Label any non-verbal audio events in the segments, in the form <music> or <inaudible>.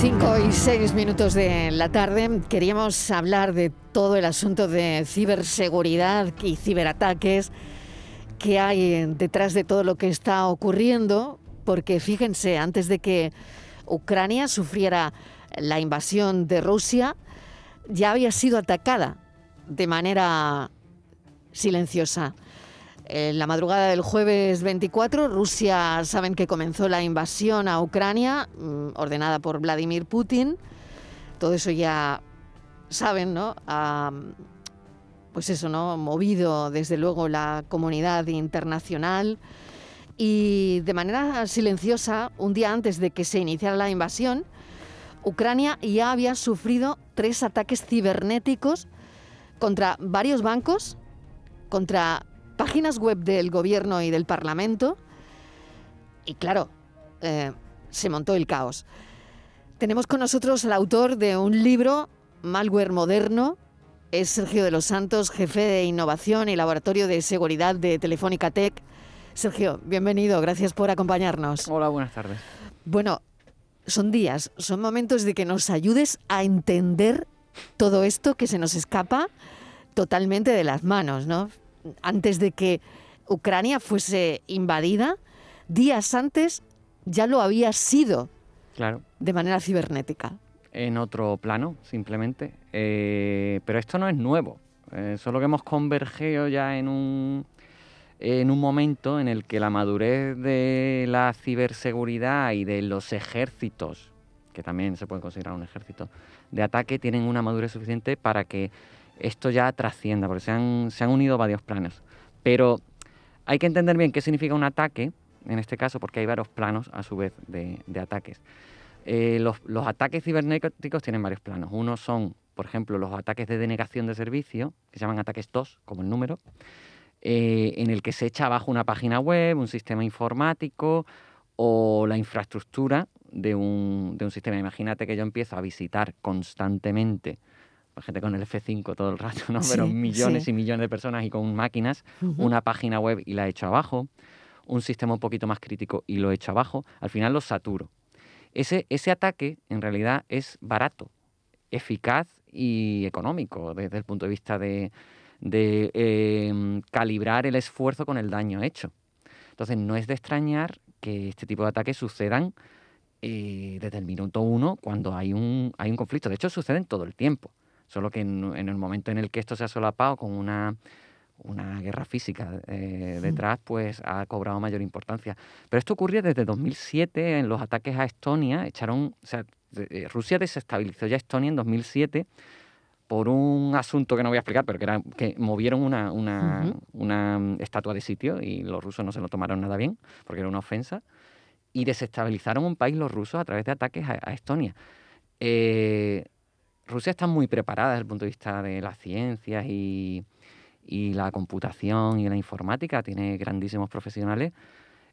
Cinco y seis minutos de la tarde. Queríamos hablar de todo el asunto de ciberseguridad y ciberataques que hay detrás de todo lo que está ocurriendo, porque fíjense, antes de que Ucrania sufriera la invasión de Rusia, ya había sido atacada de manera silenciosa. En la madrugada del jueves 24, Rusia saben que comenzó la invasión a Ucrania, mm, ordenada por Vladimir Putin. Todo eso ya saben, ¿no? pues eso, ¿no? Movido desde luego la comunidad internacional. Y de manera silenciosa, un día antes de que se iniciara la invasión, Ucrania ya había sufrido tres ataques cibernéticos contra varios bancos, contra páginas web del gobierno y del parlamento. Y claro, eh, se montó el caos. Tenemos con nosotros al autor de un libro, Malware Moderno. Es Sergio de los Santos, jefe de innovación y laboratorio de seguridad de Telefónica Tech. Sergio, bienvenido, gracias por acompañarnos. Hola, buenas tardes. Bueno, son días, son momentos de que nos ayudes a entender todo esto que se nos escapa totalmente de las manos, ¿no? Antes de que Ucrania fuese invadida, días antes ya lo había sido. Claro. De manera cibernética. En otro plano, simplemente. Eh, pero esto no es nuevo. Eh, solo que hemos convergido ya en un en un momento en el que la madurez de la ciberseguridad y de los ejércitos, que también se puede considerar un ejército de ataque, tienen una madurez suficiente para que esto ya trascienda, porque se han, se han unido varios planos. Pero hay que entender bien qué significa un ataque, en este caso, porque hay varios planos a su vez de, ataques. Eh, los, ataques cibernéticos tienen varios planos. Uno son, por ejemplo, los ataques de denegación de servicio, que se llaman ataques TOS, como el número, eh, en el que se echa abajo una página web, un sistema informático o la infraestructura de un, de un sistema. Imagínate que yo empiezo a visitar constantemente gente con el F5 todo el rato, ¿no? Pero millones y millones de personas y con máquinas, una página web y la echo abajo, un sistema un poquito más crítico y lo echo abajo, al final lo saturo. Ese, ese ataque en realidad es barato, eficaz y económico desde el punto de vista de, de em, calibrar el esfuerzo con el daño hecho. Entonces, no es de extrañar que este tipo de ataques sucedan eh, desde el minuto uno cuando hay un, hay un conflicto. De hecho, suceden todo el tiempo. Solo que en, el momento en el que esto se ha solapado con una, una guerra física eh, detrás, pues ha cobrado mayor importancia. Pero esto ocurrió desde 2007 en los ataques a Estonia. Echaron, o sea, Rusia desestabilizó ya Estonia en 2007 por un asunto que no voy a explicar, pero que era que movieron una, una, estatua de sitio y los rusos no se lo tomaron nada bien, porque era una ofensa, y desestabilizaron un país los rusos a través de ataques a, Estonia. Eh, Rusia está muy preparada desde el punto de vista de las ciencias y, la computación y la informática, tiene grandísimos profesionales.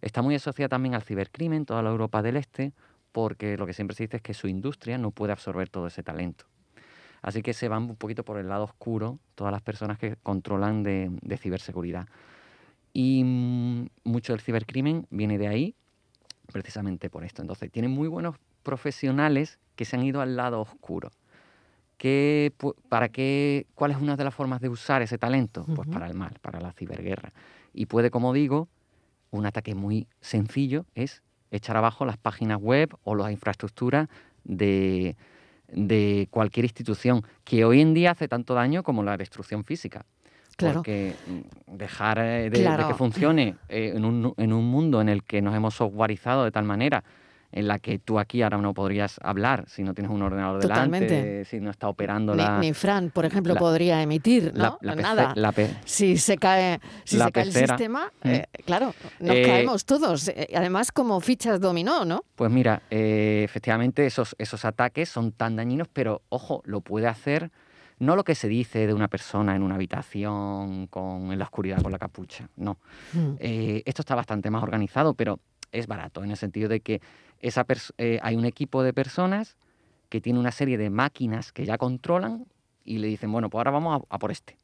Está muy asociada también al cibercrimen, toda la Europa del Este, porque lo que siempre se dice es que su industria no puede absorber todo ese talento. Así que se van un poquito por el lado oscuro todas las personas que controlan de, ciberseguridad. Y mm, mucho del cibercrimen viene de ahí, precisamente por esto. Entonces, tienen muy buenos profesionales que se han ido al lado oscuro. ¿Qué, para qué, ¿Cuál es una de las formas de usar ese talento? Pues para el mal, para la ciberguerra. Y puede, como digo, un ataque muy sencillo es echar abajo las páginas web o las infraestructuras de, de cualquier institución que hoy en día hace tanto daño como la destrucción física. Claro. Porque mm, dejar eh, de, que funcione eh, en, un, en, un, mundo en el que nos hemos softwareizado de tal manera en la que tú aquí ahora no podrías hablar si no tienes un ordenador delante, si no está operando ni, la... Ni Fran, por ejemplo, podría emitir, ¿no? La, Nada. si se cae, si se cae el sistema, mm. eh, claro, nos eh, caemos todos. Eh, además, como fichas dominó, ¿no? Pues mira, efectivamente esos, esos ataques son tan dañinos, pero ojo, lo puede hacer no lo que se dice de una persona en una habitación con, en la oscuridad con la capucha, no. Mm. esto está bastante más organizado, pero es barato, en el sentido de que esa eh, hay un equipo de personas que tiene una serie de máquinas que ya controlan y le dicen, bueno, pues ahora vamos a, por este.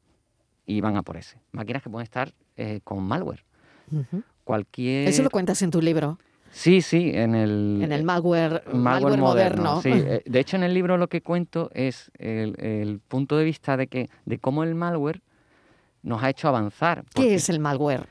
Y van a por ese. Máquinas que pueden estar eh, con malware. Cualquier... Eso lo cuentas en tu libro. Sí, sí, en el... En el malware, malware, moderno. Sí. <laughs> Eh, de hecho, en el libro lo que cuento es el, punto de vista de, que, de cómo el malware nos ha hecho avanzar. ¿Qué es el malware?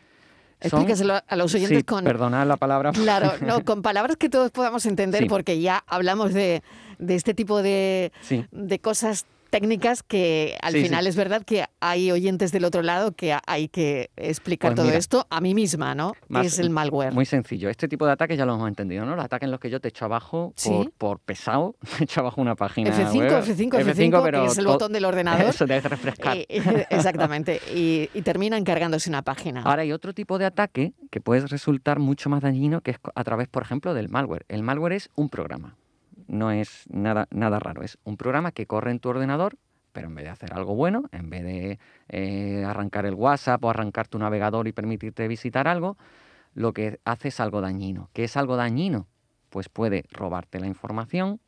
Explíqueselo a los oyentes sí, con... Perdonad la palabra. Claro, <laughs> no, con palabras que todos podamos entender, porque ya hablamos de, de este tipo de, de cosas técnicas que al final es verdad que hay oyentes del otro lado que hay que explicar pues todo esto a mí misma, ¿no? ¿Qué es el malware? Muy sencillo. Este tipo de ataques ya lo hemos entendido, ¿no? Los ataques en los que yo te echo abajo por, por pesado, <laughs> te echo abajo una página F5, web. F5, F5, F5 pero que es el botón del ordenador. <laughs> Eso debe refrescar. <laughs> exactamente. Y, y termina encargándose una página. Ahora hay otro tipo de ataque que puede resultar mucho más dañino que es a través, por ejemplo, del malware. El malware es un programa no es nada, nada raro. Es un programa que corre en tu ordenador, pero en vez de hacer algo bueno, en vez de eh, arrancar el WhatsApp o arrancar tu navegador y permitirte visitar algo, lo que hace es algo dañino. ¿Qué es algo dañino? Pues puede robarte la información,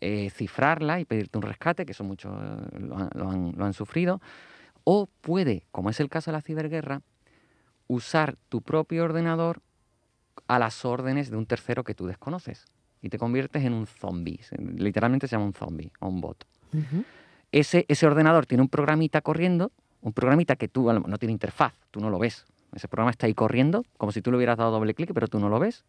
eh, cifrarla y pedirte un rescate, que eso muchos eh, lo han sufrido, o puede, como es el caso de la ciberguerra, usar tu propio ordenador a las órdenes de un tercero que tú desconoces y te conviertes en un zombie. Literalmente se llama un zombie o un bot. ese, ese ordenador tiene un programita corriendo, un programita que tú no tiene interfaz, tú no lo ves. Ese programa está ahí corriendo, como si tú le hubieras dado doble clic, pero tú no lo ves.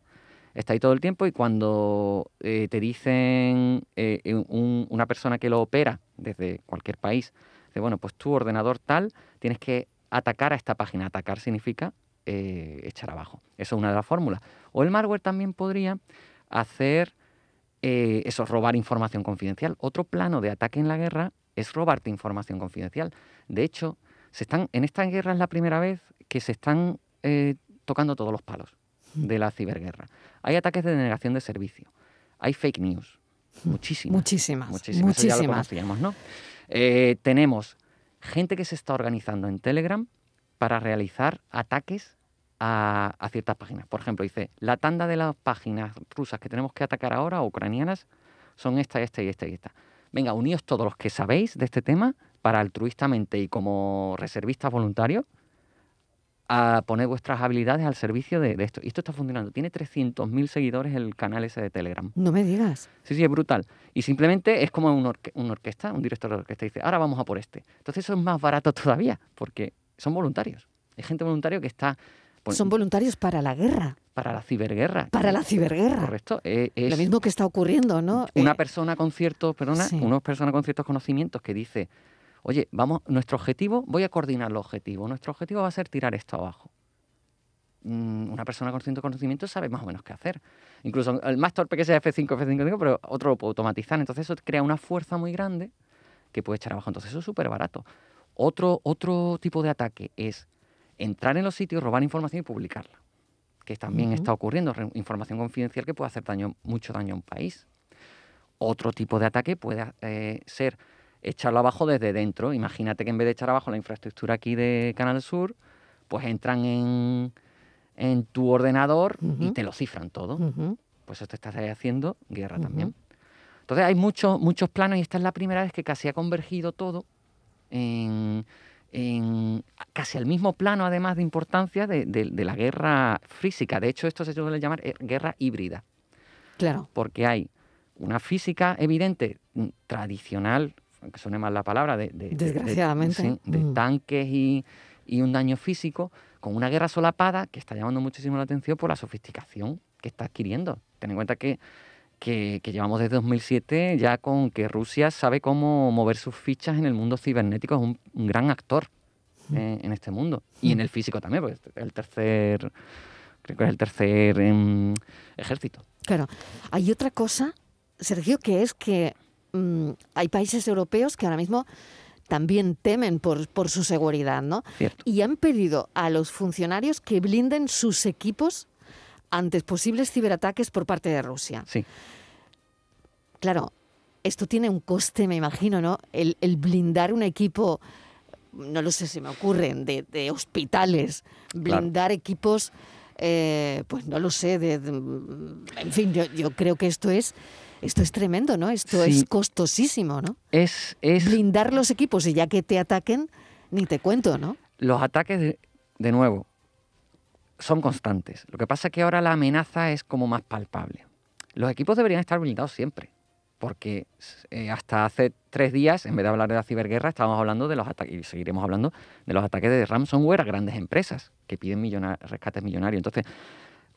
Está ahí todo el tiempo y cuando eh, te dicen eh, una persona que lo opera desde cualquier país, dice, bueno, pues tu ordenador tal, tienes que atacar a esta página. Atacar significa eh, echar abajo. Eso es una de las fórmulas. O el malware también podría hacer eh, eso, robar información confidencial. Otro plano de ataque en la guerra es robarte información confidencial. De hecho, se están, en esta guerra es la primera vez que se están eh, tocando todos los palos de la ciberguerra. Hay ataques de denegación de servicio, hay fake news, muchísimas. Muchísimas. Muchísimas. ya lo conocíamos, ¿no? Eh, tenemos gente que se está organizando en Telegram para realizar ataques a, ciertas páginas. Por ejemplo, dice, la tanda de las páginas rusas que tenemos que atacar ahora, ucranianas, son esta, esta y esta y esta. Venga, uníos todos los que sabéis de este tema para altruistamente y como reservistas voluntarios a poner vuestras habilidades al servicio de, esto. Y esto está funcionando. Tiene 300.000 seguidores el canal ese de Telegram. No me digas. Sí, sí, es brutal. Y simplemente es como un una orquesta, un director de orquesta dice, ahora vamos a por este. Entonces eso es más barato todavía, porque son voluntarios. Hay gente voluntaria que está son voluntarios para la guerra. Para la ciberguerra. Para la ciberguerra. Correcto. Eh, es Lo mismo que está ocurriendo, ¿no? Una eh, persona con ciertos, perdona, una persona con ciertos conocimientos que dice, oye, vamos, nuestro objetivo, voy a coordinar los objetivos, nuestro objetivo va a ser tirar esto abajo. Mm, una persona con ciertos conocimientos sabe más o menos qué hacer. Incluso el más torpe que sea F5, F5, pero otro lo puede automatizar. Entonces eso crea una fuerza muy grande que puede echar abajo. Entonces eso es súper barato. Otro, otro tipo de ataque es entrar en los sitios, robar información y publicarla, que también está ocurriendo, información confidencial que puede hacer daño, mucho daño a un país. Otro tipo de ataque puede eh, ser echarlo abajo desde dentro. Imagínate que en vez de echar abajo la infraestructura aquí de Canal Sur, pues entran en, en tu ordenador y te lo cifran todo. Pues esto estás haciendo guerra también. Entonces hay muchos, muchos planos y esta es la primera vez que casi ha convergido todo en en casi al mismo plano, además de importancia, de, la guerra física. De hecho, esto se suele llamar eh, guerra híbrida. Claro. Porque hay una física evidente, mm, tradicional, que suene mal la palabra, de, Desgraciadamente. de, mm. tanques y, y, un daño físico, con una guerra solapada que está llamando muchísimo la atención por la sofisticación que está adquiriendo. Ten en cuenta que que, llevamos desde 2007 ya con que Rusia sabe cómo mover sus fichas en el mundo cibernético, es un, gran actor en este mundo. Y en el físico también, porque es el tercer, creo que es el tercer em, ejército. Claro. Hay otra cosa, Sergio, que es que mm, hay países europeos que ahora mismo también temen por, por su seguridad, ¿no? Cierto. Y han pedido a los funcionarios que blinden sus equipos ante posibles ciberataques por parte de Rusia. Sí. Claro, esto tiene un coste, me imagino, ¿no? El, el blindar un equipo, no lo sé, se me ocurren, de, de hospitales, blindar equipos, eh, pues no lo sé, de, de- en fin, yo, yo creo que esto es, esto es tremendo, ¿no? Esto Sí. es costosísimo, ¿no? Es, es Blindar los equipos y ya que te ataquen, ni te cuento, ¿no? los ataques, de, de nuevo, son constantes. Lo que pasa es que ahora la amenaza es como más palpable. Los equipos deberían estar blindados siempre, porque eh, hasta hace tres días, en vez de hablar de la ciberguerra, estábamos hablando de los ataques, y seguiremos hablando de los ataques de ransomware a grandes empresas que piden rescates millonarios. Entonces,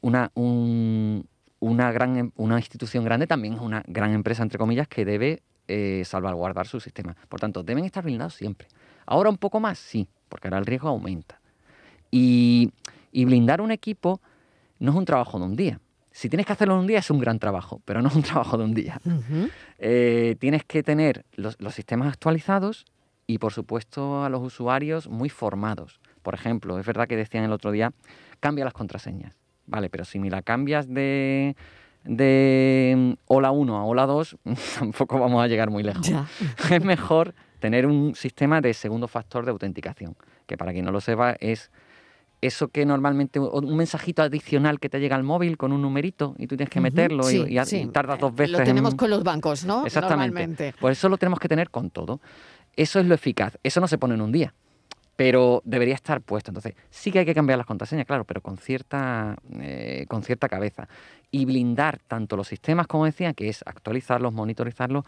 una, un- una, gran, em- una institución grande también es una gran empresa, entre comillas, que debe eh, salvaguardar su sistema. Por tanto, deben estar blindados siempre. Ahora un poco más, sí, porque ahora el riesgo aumenta. Y, y blindar un equipo no es un trabajo de un día. Si tienes que hacerlo en un día es un gran trabajo, pero no es un trabajo de un día. Eh, tienes que tener los, los sistemas actualizados y, por supuesto, a los usuarios muy formados. Por ejemplo, es verdad que decían el otro día, cambia las contraseñas. Vale, pero si me la cambias de, de mm, hola 1 a hola 2, <laughs> tampoco vamos a llegar muy lejos Ya. <laughs> es mejor tener un sistema de segundo factor de autenticación, que para quien no lo sepa es eso que normalmente un mensajito adicional que te llega al móvil con un numerito y tú tienes que meterlo y- Sí, y, ha- sí. y tardas dos Eh, veces. Lo tenemos en- con los bancos, ¿no? Exactamente. Normalmente. Pues eso lo tenemos que tener con todo. Eso es lo eficaz. Eso no se pone en un día. Pero debería estar puesto. Entonces, sí que hay que cambiar las contraseñas, claro, pero con cierta, eh, con cierta cabeza. Y blindar tanto los sistemas, como decía, que es actualizarlos, monitorizarlos,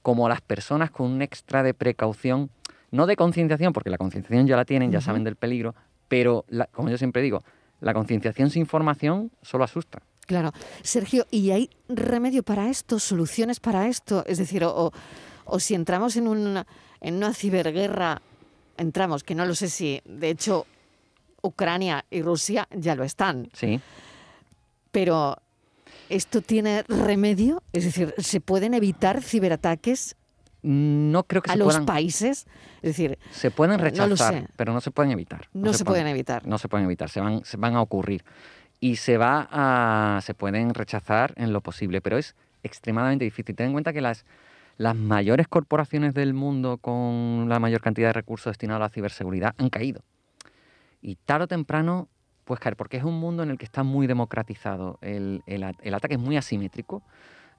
como las personas con un extra de precaución, no de concienciación, porque la concienciación ya la tienen, ya saben del peligro, pero la- como yo siempre digo, la concienciación sin formación solo asusta. Claro. Sergio, ¿y hay remedio para esto? ¿Soluciones para esto? Es decir, o, o- o si entramos en una, en una ciberguerra, entramos, que no lo sé si, de hecho, Ucrania y Rusia ya lo están, Sí. pero ¿esto tiene remedio? Es decir, ¿se pueden evitar ciberataques No creo que a se los puedan, países? Es decir, se pueden rechazar, pero no se pueden evitar. no, se, pueden evitar. No se pueden evitar, se van, se van a ocurrir. Y se va a, se pueden rechazar en lo posible, pero es extremadamente difícil. Ten en cuenta que las, las mayores corporaciones del mundo con la mayor cantidad de recursos destinados a la ciberseguridad han caído. Y tarde o temprano puedes caer, porque es un mundo en el que está muy democratizado. El, el ataque es muy asimétrico.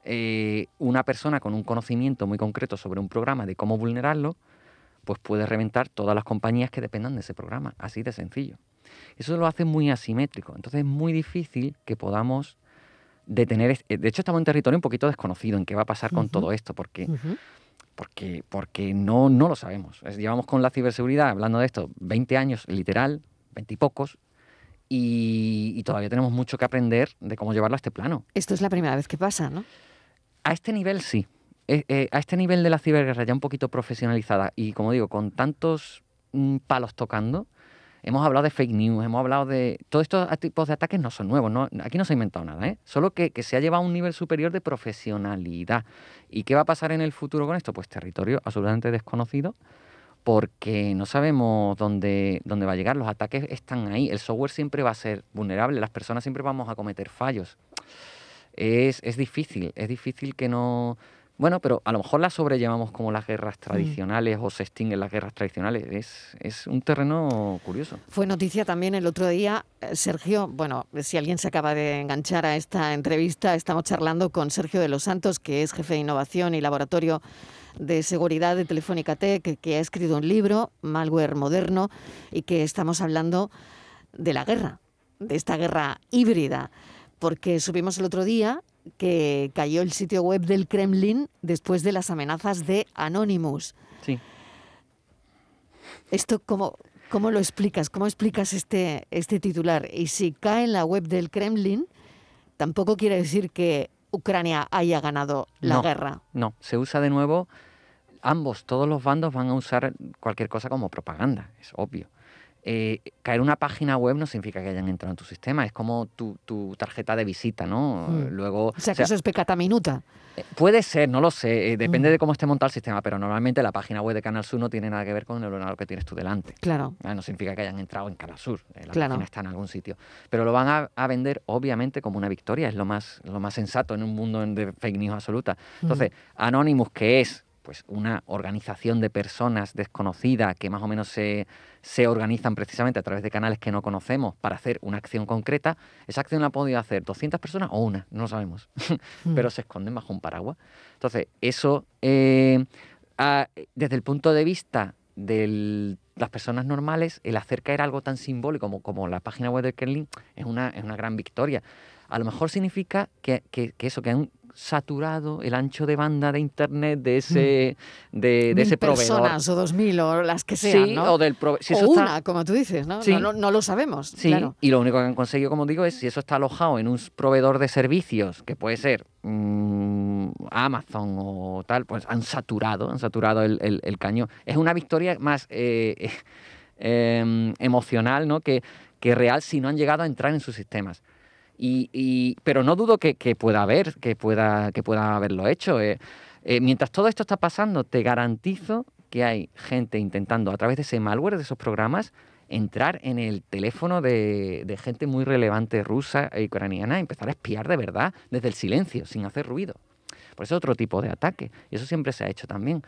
Eh, una persona con un conocimiento muy concreto sobre un programa de cómo vulnerarlo, pues puede reventar todas las compañías que dependan de ese programa, así de sencillo. Eso lo hace muy asimétrico, entonces es muy difícil que podamos detener... es- De hecho, estamos en territorio un poquito desconocido en qué va a pasar con todo esto, porque porque, porque no, no lo sabemos. Es- llevamos con la ciberseguridad, hablando de esto, 20 años, literal, 20 y pocos, y, y todavía tenemos mucho que aprender de cómo llevarlo a este plano. Esto es la primera vez que pasa, ¿no? A este nivel sí. Eh, eh, a este nivel de la ciberguerra ya un poquito profesionalizada y, como digo, con tantos mm, palos tocando, hemos hablado de fake news, hemos hablado de... Todos estos tipos de ataques no son nuevos, aquí no se ha inventado nada, ¿eh? solo que, que se ha llevado a un nivel superior de profesionalidad. ¿Y qué va a pasar en el futuro con esto? Pues territorio absolutamente desconocido porque no sabemos dónde, dónde va a llegar. Los ataques están ahí. El software siempre va a ser vulnerable. Las personas siempre vamos a cometer fallos. Es, es difícil. Es difícil que no... Bueno, pero a lo mejor la sobrellevamos como las guerras tradicionales o se extinguen las guerras tradicionales. Es, es un terreno curioso. Fue noticia también el otro día, eh, Sergio, bueno, si alguien se acaba de enganchar a esta entrevista, estamos charlando con Sergio de los Santos, que es jefe de innovación y laboratorio de seguridad de Telefónica Tech, que ha escrito un libro, Malware Moderno, y que estamos hablando de la guerra, de esta guerra híbrida, porque subimos el otro día que cayó el sitio web del Kremlin después de las amenazas de Anonymous. Sí. ¿Esto cómo, cómo lo explicas? ¿Cómo explicas este, este titular? Y si cae en la web del Kremlin, tampoco quiere decir que Ucrania haya ganado la No. guerra. No, se usa de nuevo. Ambos, todos los bandos van a usar cualquier cosa como propaganda, es obvio. Eh, caer una página web no significa que hayan entrado en tu sistema, es como tu, tu tarjeta de visita, ¿no? Mm. Luego, O sea, que eso es pecata minuta. eh, Puede ser, no lo sé, eh, depende Mm. de cómo esté montado el sistema, pero normalmente la página web de Canal Sur no tiene nada que ver con el ordenador que tienes tú delante. Claro. Ah, No significa que hayan entrado en Canal Sur, eh, la Claro. página está en algún sitio. Pero lo van a, a vender, obviamente, como una victoria, es lo más, lo más sensato en un mundo de fake news absoluta. Entonces, Anonymous, que es pues una organización de personas desconocidas que más o menos se, se organizan precisamente a través de canales que no conocemos para hacer una acción concreta, esa acción la han podido hacer 200 personas o una, no lo sabemos, <laughs> Mm. pero se esconden bajo un paraguas. Entonces, eso, eh, a- desde el punto de vista de las personas normales, el hacer caer algo tan simbólico como, como la página web de Kerlin es una, es una gran victoria. A lo mejor significa que, que- que eso, que han saturado el ancho de banda de internet de ese, de, de Mm. Ese proveedor. personas o dos mil o las que sean, sí, ¿no? o del prove- si o eso está- una, como tú dices, ¿no? Sí. No, no- no lo sabemos, Sí, claro. y lo único que han conseguido, como digo, es si eso está alojado en un proveedor de servicios, que puede ser mm, Amazon o tal, pues han saturado, han saturado el, el- el cañón. Es una victoria más eh, <laughs> em, emocional ¿no? que, que real si no han llegado a entrar en sus sistemas. Pero no dudo que, pueda haber, que pueda, que pueda haberlo hecho. eh. Eh, mientras todo esto está pasando, te garantizo que hay gente intentando a través de ese malware, de esos programas, entrar en el teléfono de, de gente muy relevante rusa e ucraniana y empezar a espiar de verdad desde el silencio, sin hacer ruido. Por eso es otro tipo de ataque. Y eso siempre se ha hecho también.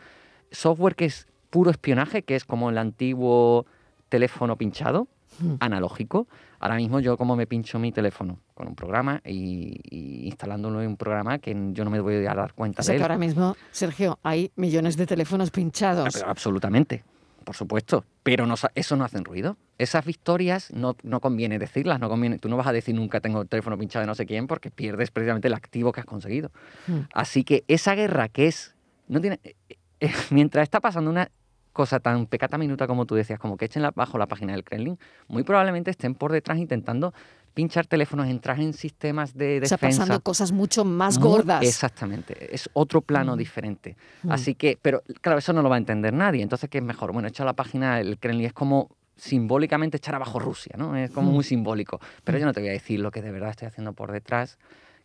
Software que es puro espionaje, que es como el antiguo teléfono pinchado, Mm. analógico. Ahora mismo yo como me pincho mi teléfono con un programa y, y instalándolo en un programa que yo no me voy a dar cuenta O sea de que él. ahora mismo, Sergio, hay millones de teléfonos Ah, pinchados. pero absolutamente, por supuesto. Pero no, eso no hacen ruido. Esas victorias no, no conviene decirlas, no conviene. Tú no vas a decir nunca tengo el teléfono pinchado de no sé quién porque pierdes precisamente el activo que has conseguido. Mm. Así que esa guerra que es. No tiene. eh, eh, <laughs> mientras está pasando una cosa tan pecata minuta como tú decías, como que echen la- bajo la página del Kremlin, muy probablemente estén por detrás intentando pinchar teléfonos, entrar en sistemas de o sea, defensa. pasando cosas mucho más gordas. Exactamente, es otro plano Mm. diferente. Mm. Así que, pero claro, eso no lo va a entender nadie. Entonces, ¿qué es mejor? Bueno, echar la página, el Kremlin es como simbólicamente echar abajo Rusia, ¿no? Es como Mm. muy simbólico. Pero Mm. yo no te voy a decir lo que de verdad estoy haciendo por detrás,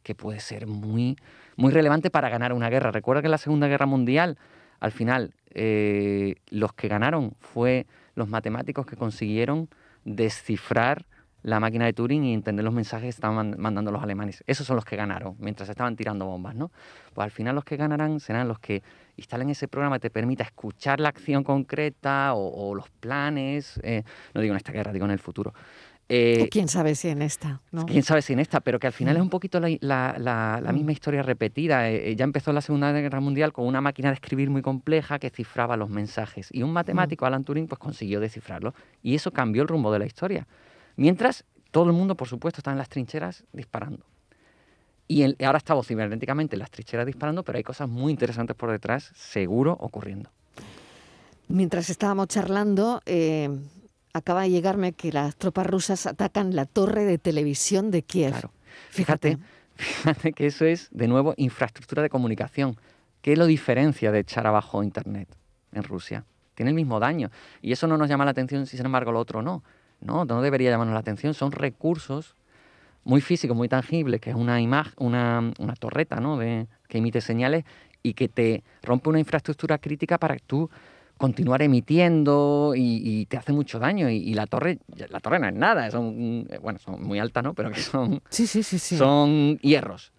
que puede ser muy, muy relevante para ganar una guerra. Recuerda que en la Segunda Guerra Mundial, al final, eh, los que ganaron fue los matemáticos que consiguieron descifrar la máquina de Turing y entender los mensajes que estaban man- mandando los alemanes. Esos son los que ganaron, mientras estaban tirando bombas, ¿no? Pues al final los que ganarán serán los que instalen ese programa que te permita escuchar la acción concreta o, o los planes, eh, no digo en esta guerra, digo en el futuro. Eh, quién sabe si en esta, ¿no? quién sabe si en esta, pero que al final Mm. es un poquito la, la- la- la Mm. misma historia repetida. Eh, eh, ya empezó la Segunda Guerra Mundial con una máquina de escribir muy compleja que cifraba los mensajes. Y un matemático, Alan Turing, pues consiguió descifrarlo. Y eso cambió el rumbo de la historia. Mientras, todo el mundo, por supuesto, está en las trincheras disparando. Y el- ahora estamos cibernéticamente en las trincheras disparando, pero hay cosas muy interesantes por detrás, seguro, ocurriendo. Mientras estábamos charlando, eh, acaba de llegarme que las tropas rusas atacan la torre de televisión de Kiev. Claro. Fíjate, fíjate que eso es, de nuevo, infraestructura de comunicación. ¿Qué lo diferencia de echar abajo Internet en Rusia? Tiene el mismo daño. Y eso no nos llama la atención si, sin embargo, lo otro no. No, no debería llamarnos la atención. Son recursos muy físicos, muy tangibles, que es una imagen, una, una torreta, ¿no? De, que emite señales y que te rompe una infraestructura crítica para que tú continuar emitiendo y, y te hace mucho daño. Y, y la torre, la torre no es nada, son, eh, bueno, son muy altas, ¿no? Pero que son Sí, sí, sí, sí. son hierros.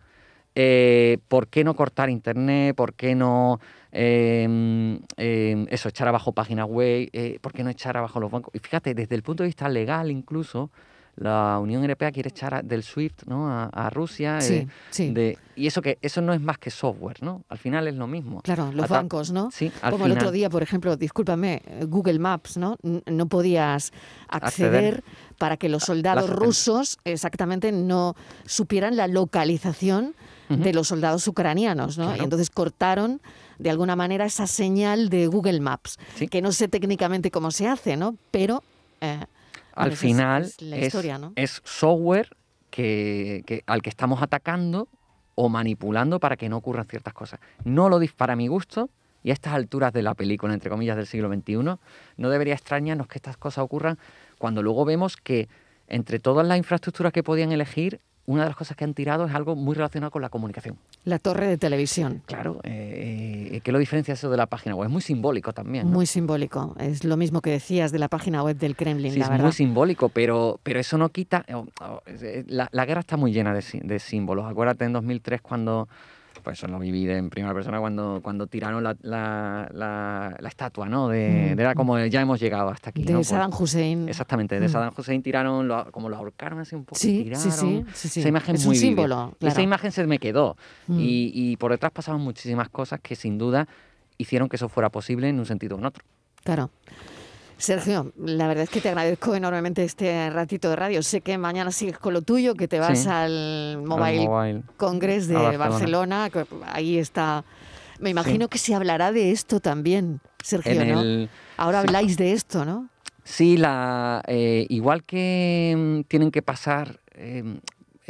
Eh, ¿Por qué no cortar internet? ¿Por qué no eh, eh, eso, echar abajo páginas web? Eh, ¿Por qué no echar abajo los bancos? Y fíjate, desde el punto de vista legal incluso, la Unión Europea quiere echar a- del SWIFT ¿no? a, a Rusia. Sí, eh, sí. de- y eso que eso no es más que software, ¿no? Al final es lo mismo. Claro, los Ata- bancos, ¿no? Sí, al Como el otro día, por ejemplo, discúlpame, eh, Google Maps, ¿no? No podías acceder, Acceder. para que los soldados las- rusos exactamente no supieran la localización de los soldados ucranianos, ¿no? Y entonces cortaron de alguna manera esa señal de Google Maps, Sí. que no sé técnicamente cómo se hace, ¿no? Pero eh, al es- final es la es, historia, ¿no? es software que, que- al que estamos atacando o manipulando para que no ocurran ciertas cosas. No lo dis- para mi gusto, y a estas alturas de la película, entre comillas, del siglo XXI, no debería extrañarnos que estas cosas ocurran cuando luego vemos que entre todas las infraestructuras que podían elegir, una de las cosas que han tirado es algo muy relacionado con la comunicación. La torre de televisión. Claro, eh, eh, ¿qué lo diferencia eso de la página web? Es muy simbólico también. Muy simbólico. Es lo mismo que decías de la página web del Kremlin, sí, la es verdad. muy simbólico, pero, pero eso no quita... La, la, guerra está muy llena de, de símbolos. Acuérdate en 2003 cuando pues eso lo viví en primera persona cuando, cuando tiraron la, la, la, estatua, ¿no? De, era como ya hemos llegado hasta aquí. De Saddam Hussein. Exactamente, de Saddam Hussein tiraron, como lo ahorcaron así un poco. Sí, tiraron. sí, sí, sí, Esa imagen es muy un símbolo. Claro. Esa imagen se me quedó. Y, y por detrás pasaban muchísimas cosas que sin duda hicieron que eso fuera posible en un sentido o en otro. Claro. Sergio, la verdad es que te agradezco enormemente este ratito de radio. Sé que mañana sigues con lo tuyo, que te vas sí, al Mobile, Mobile, Congress de Barcelona. Barcelona. ahí está. Me imagino sí. que se hablará de esto también, Sergio, ¿no? El, Ahora habláis de esto, ¿no? Sí, la, eh, igual que mm, tienen que pasar, eh,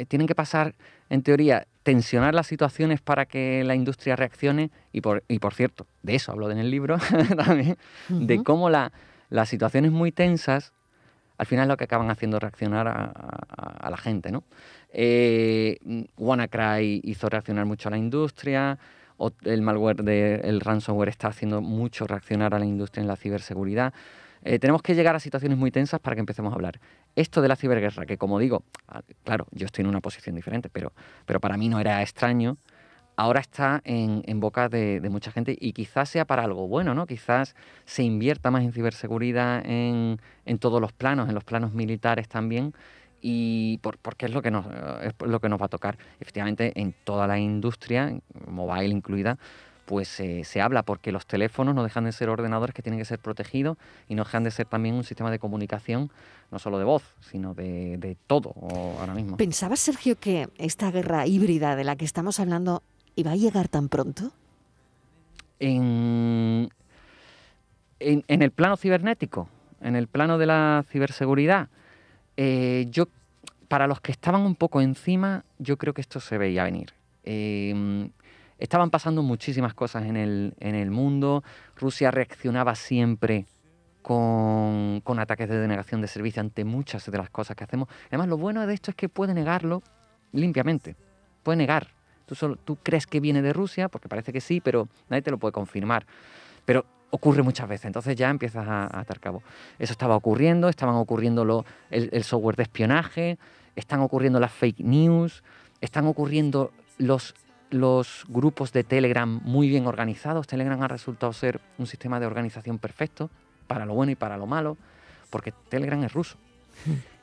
tienen que pasar, en teoría, tensionar las situaciones para que la industria reaccione, y por, y por cierto, de eso hablo en el libro <laughs> también, uh -huh. de cómo la, las situaciones muy tensas al final es lo que acaban haciendo reaccionar a, la gente, ¿no? Eh, WannaCry hizo reaccionar mucho a la industria, el malware, de, el ransomware está haciendo mucho reaccionar a la industria en la ciberseguridad. Eh, tenemos que llegar a situaciones muy tensas para que empecemos a hablar. Esto de la ciberguerra, que como digo, claro, yo estoy en una posición diferente, pero, pero para mí no era extraño, ahora está en, en boca de, mucha gente y quizás sea para algo bueno, ¿no? Quizás se invierta más en ciberseguridad en, todos los planos, en los planos militares también, y por, porque es lo, que nos, es lo que nos va a tocar. Efectivamente, en toda la industria, mobile incluida, pues eh, se habla porque los teléfonos no dejan de ser ordenadores que tienen que ser protegidos y no dejan de ser también un sistema de comunicación, no solo de voz, sino de todo ahora mismo. ¿Pensabas, Sergio, que esta guerra híbrida de la que estamos hablando iba a llegar tan pronto? En, en, en el plano cibernético, en el plano de la ciberseguridad, eh, yo, para los que estaban un poco encima, yo creo que esto se veía venir. Eh, estaban pasando muchísimas cosas en el, en el mundo. Rusia reaccionaba siempre con, con, ataques de denegación de servicio ante muchas de las cosas que hacemos. Además, lo bueno de esto es que puede negarlo limpiamente. Puede negar. Tú, crees que viene de Rusia, porque parece que sí, pero nadie te lo puede confirmar. Pero ocurre muchas veces, entonces ya empiezas a, a cabo. Eso estaba ocurriendo, estaban ocurriendo el, software de espionaje, están ocurriendo las fake news, están ocurriendo los los grupos de Telegram muy bien organizados. Telegram ha resultado ser un sistema de organización perfecto para lo bueno y para lo malo, porque Telegram es ruso.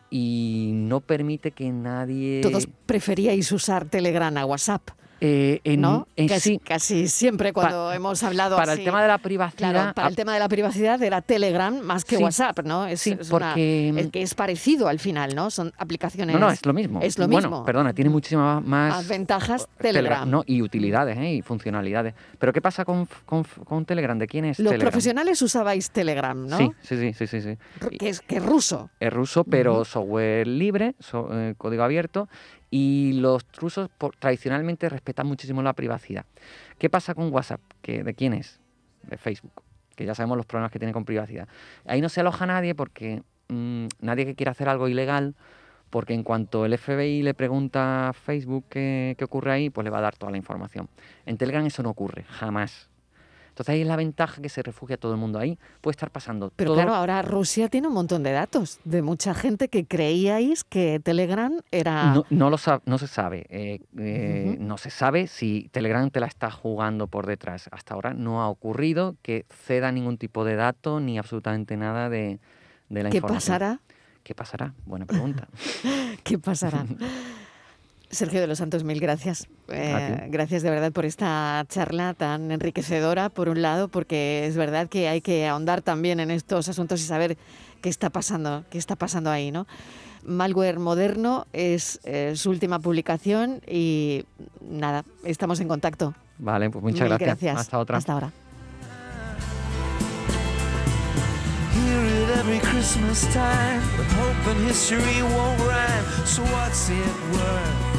Y no permite que nadie... Todos preferíais usar Telegram a WhatsApp. Eh, en, ¿no? En casi, sí. casi, siempre cuando pa, hemos hablado para así, el tema de la privacidad claro, para el tema de la privacidad era Telegram más que sí, WhatsApp no es, sí, es porque una, es que es parecido al final no son aplicaciones no no es lo mismo es lo bueno, mismo perdona tiene muchísimas más, ventajas Telegram, Telegram no y utilidades ¿eh? y funcionalidades pero qué pasa con, con, con Telegram de quién es los Telegram? profesionales usabais Telegram no sí sí sí sí sí, sí. que es que es ruso es ruso pero uh -huh. software libre so, eh, código abierto y los rusos por, tradicionalmente respetan muchísimo la privacidad. ¿Qué pasa con WhatsApp? ¿Que ¿De quién es? De Facebook, que ya sabemos los problemas que tiene con privacidad. Ahí no se aloja nadie porque mmm, nadie que quiera hacer algo ilegal, porque en cuanto el FBI le pregunta a Facebook qué, qué ocurre ahí, pues le va a dar toda la información. En Telegram eso no ocurre, jamás. Entonces ahí es la ventaja que se refugia todo el mundo ahí. Puede estar pasando Pero todo... claro, ahora Rusia tiene un montón de datos de mucha gente que creíais que Telegram era... No, no, lo no se sabe. Eh, eh, uh -huh. No se sabe si Telegram te la está jugando por detrás. Hasta ahora no ha ocurrido que ceda ningún tipo de dato ni absolutamente nada de, de la ¿Qué información. pasará? ¿Qué pasará? Buena pregunta. <laughs> ¿Qué pasará? <laughs> Sergio de los Santos, mil gracias. Eh, gracias de verdad por esta charla tan enriquecedora, por un lado, porque es verdad que hay que ahondar también en estos asuntos y saber qué está pasando, qué está pasando ahí, ¿no? Malware Moderno es eh, su última publicación y nada, estamos en contacto. Vale, pues muchas mil gracias. gracias. Hasta otra. Hasta ahora. every Christmas time, but hoping history won't rhyme. So what's it worth?